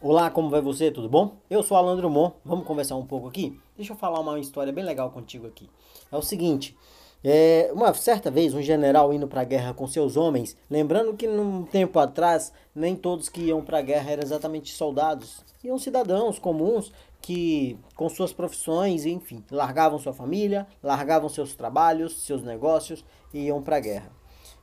Olá, como vai você? Tudo bom? Eu sou Alan Drummond. Vamos conversar um pouco aqui? Deixa eu falar uma história bem legal contigo aqui. É o seguinte, é, uma certa vez um general indo para a guerra com seus homens, lembrando que num tempo atrás nem todos que iam para a guerra eram exatamente soldados, iam cidadãos comuns que com suas profissões, enfim, largavam sua família, largavam seus trabalhos, seus negócios e iam para a guerra.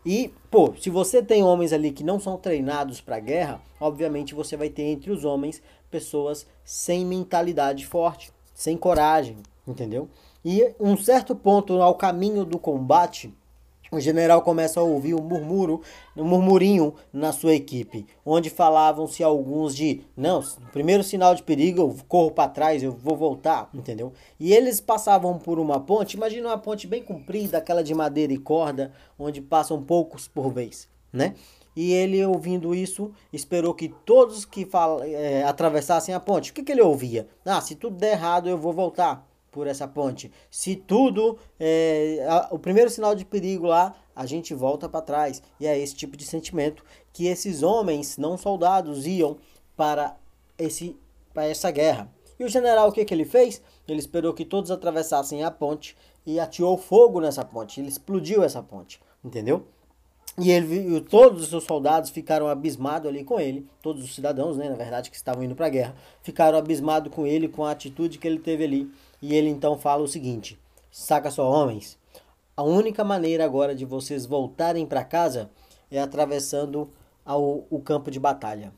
E, pô, se você tem homens ali que não são treinados para guerra, obviamente você vai ter entre os homens pessoas sem mentalidade forte, sem coragem, entendeu? E um certo ponto ao caminho do combate, o general começa a ouvir um murmúrio, um murmurinho na sua equipe, onde falavam-se alguns de, não, primeiro sinal de perigo, eu corro para trás, eu vou voltar, entendeu? E eles passavam por uma ponte, imagina uma ponte bem comprida, aquela de madeira e corda, onde passam poucos por vez, né? E ele, ouvindo isso, esperou que todos que fala, é, atravessassem a ponte. O que, que ele ouvia? Ah, se tudo der errado, eu vou voltar por essa ponte. Se tudo, é, a, o primeiro sinal de perigo lá, a gente volta para trás. E é esse tipo de sentimento que esses homens, não soldados, iam para, esse, para essa guerra. E o general, o que, que ele fez? Ele esperou que todos atravessassem a ponte e atirou fogo nessa ponte. Ele explodiu essa ponte, entendeu? E ele, todos os seus soldados ficaram abismados ali com ele, todos os cidadãos, né, na verdade, que estavam indo para a guerra, ficaram abismados com ele, com a atitude que ele teve ali. E ele então fala o seguinte: saca só, homens, a única maneira agora de vocês voltarem para casa é atravessando ao, o campo de batalha.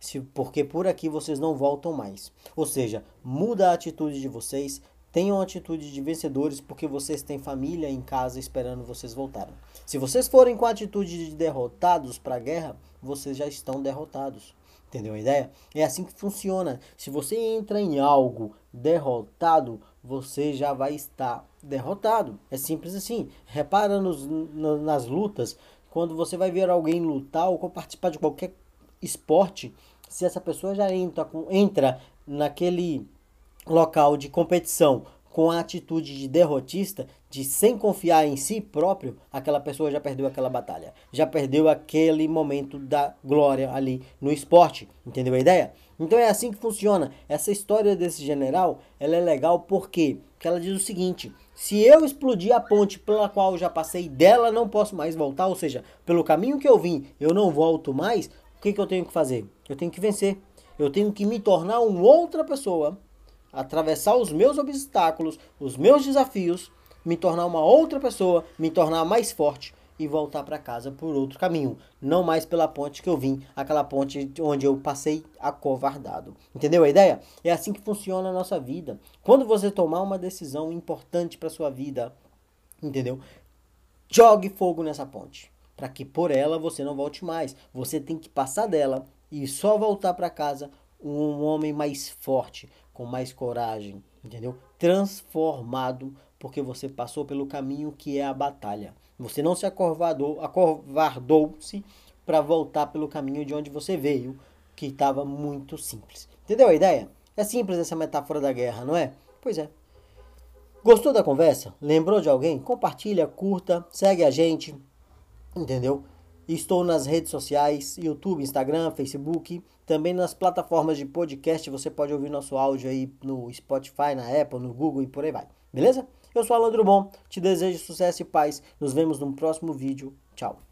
Se, porque por aqui vocês não voltam mais. Ou seja, muda a atitude de vocês, Tenham atitude de vencedores porque vocês têm família em casa esperando vocês voltarem. Se vocês forem com a atitude de derrotados para a guerra, vocês já estão derrotados. Entendeu a ideia? É assim que funciona. Se você entra em algo derrotado, você já vai estar derrotado. É simples assim. Repara nos, nas lutas, quando você vai ver alguém lutar ou participar de qualquer esporte, se essa pessoa já entra, entra naquele local de competição com a atitude de derrotista, de sem confiar em si próprio, aquela pessoa já perdeu aquela batalha. Já perdeu aquele momento da glória ali no esporte. Entendeu a ideia? Então é assim que funciona. Essa história desse general, ela é legal porque, porque ela diz o seguinte: se eu explodir a ponte pela qual já passei, dela não posso mais voltar, ou seja, pelo caminho que eu vim, eu não volto mais, o que, que eu tenho que fazer? Eu tenho que vencer. Eu tenho que me tornar uma outra pessoa atravessar os meus obstáculos, os meus desafios, me tornar uma outra pessoa, me tornar mais forte e voltar para casa por outro caminho, não mais pela ponte que eu vim, aquela ponte onde eu passei acovardado. Entendeu a ideia? É assim que funciona a nossa vida. Quando você tomar uma decisão importante para sua vida, entendeu? Jogue fogo nessa ponte, para que por ela você não volte mais. Você tem que passar dela e só voltar para casa um homem mais forte, com mais coragem, entendeu? Transformado, porque você passou pelo caminho que é a batalha. Você não se acovardou, acovardou-se para voltar pelo caminho de onde você veio, que estava muito simples. Entendeu a ideia? É simples essa metáfora da guerra, não é? Pois é. Gostou da conversa? Lembrou de alguém? Compartilha, curta, segue a gente, entendeu? Estou nas redes sociais, YouTube, Instagram, Facebook, também nas plataformas de podcast. Você pode ouvir nosso áudio aí no Spotify, na Apple, no Google e por aí vai. Beleza? Eu sou Alan Drummond, te desejo sucesso e paz. Nos vemos no próximo vídeo. Tchau.